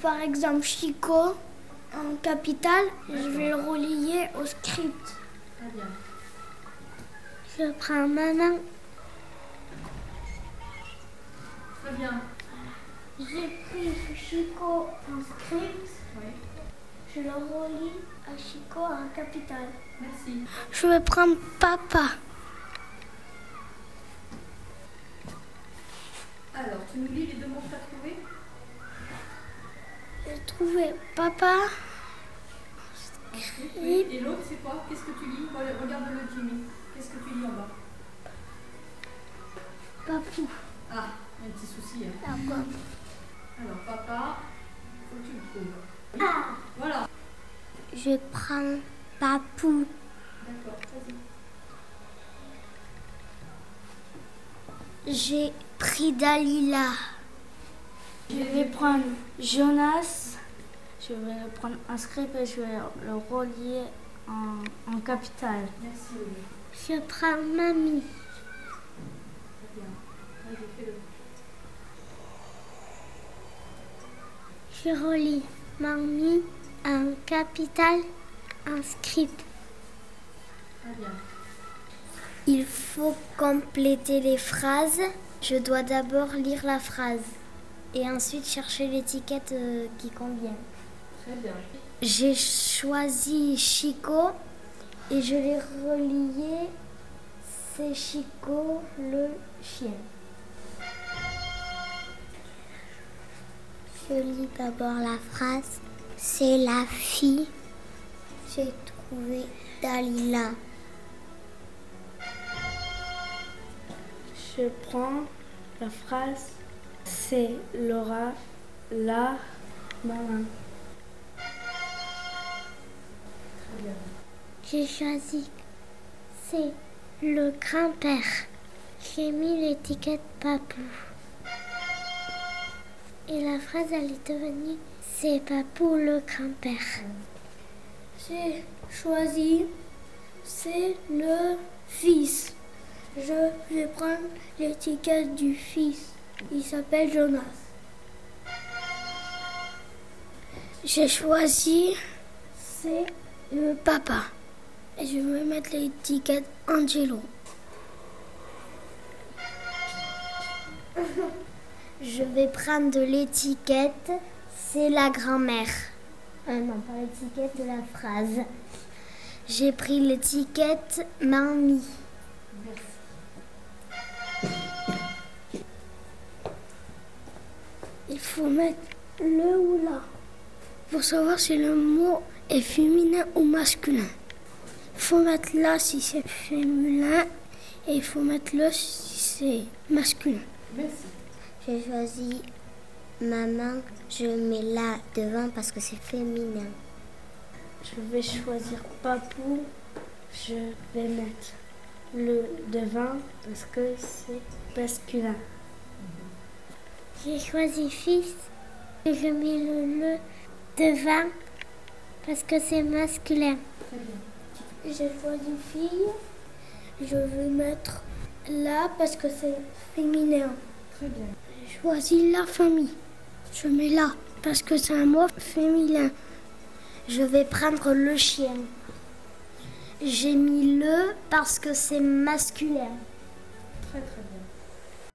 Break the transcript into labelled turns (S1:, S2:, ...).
S1: par exemple Chico en capital, je vais le relier au script.
S2: Très bien.
S1: Je prends maman,
S2: Très bien.
S1: j'ai pris Chico en script,
S2: Oui.
S1: je le relie à Chico en capital.
S2: Merci.
S1: Je vais prendre papa.
S2: Alors, tu nous lis les deux mots que tu as trouvés?
S1: Trouvé papa,
S2: Oui. Et l'autre, c'est quoi? Qu'est-ce que tu lis? Regarde- Regarde-le, Jimmy. Qu'est-ce que tu lis en bas?
S1: Papou.
S2: Ah, il y a un petit souci. hein.
S1: D'accord.
S2: Alors, papa, faut que tu le trouves. Oui.
S1: Ah.
S2: Voilà.
S1: Je prends papou.
S2: D'accord, vas-y.
S1: J'ai pris Dalila.
S3: Je vais prendre Jonas, je vais prendre un script et je vais le relier en, en capital.
S2: Merci.
S1: Je prends mamie. Je relis mamie en capital en script.
S2: Très bien.
S1: Il faut compléter les phrases. Je dois d'abord lire la phrase et ensuite chercher l'étiquette euh, qui convient. J'ai choisi Chico et je l'ai relié. C'est Chico le chien. Je lis d'abord la phrase. C'est la fille. J'ai trouvé Dalila.
S3: Je prends la phrase c'est Laura, la maman.
S1: J'ai choisi. C'est le grand-père. J'ai mis l'étiquette papou. Et la phrase, elle est devenue C'est papou le grand-père. J'ai choisi. C'est le fils. Je vais prendre l'étiquette du fils. Il s'appelle Jonas. J'ai choisi. C'est papa. Et je vais mettre l'étiquette Angelo. Je vais prendre de l'étiquette, c'est la grand-mère. Ah non, pas l'étiquette de la phrase. J'ai pris l'étiquette mamie. Il faut mettre le ou la pour savoir si le mot est féminin ou masculin. Il faut mettre là si c'est féminin et il faut mettre le si c'est masculin.
S2: Merci.
S1: J'ai choisi maman, je mets là devant parce que c'est féminin.
S3: Je vais choisir papou, je vais mettre le devant parce que c'est masculin.
S1: J'ai choisi fils et je mets le le devant parce que c'est masculin.
S2: Bien.
S1: J'ai choisi fille, je vais mettre là parce que c'est féminin.
S2: Très bien.
S1: J'ai choisi la famille. Je mets là parce que c'est un mot féminin. Je vais prendre le chien. J'ai mis le parce que c'est masculin.
S2: Très très bien.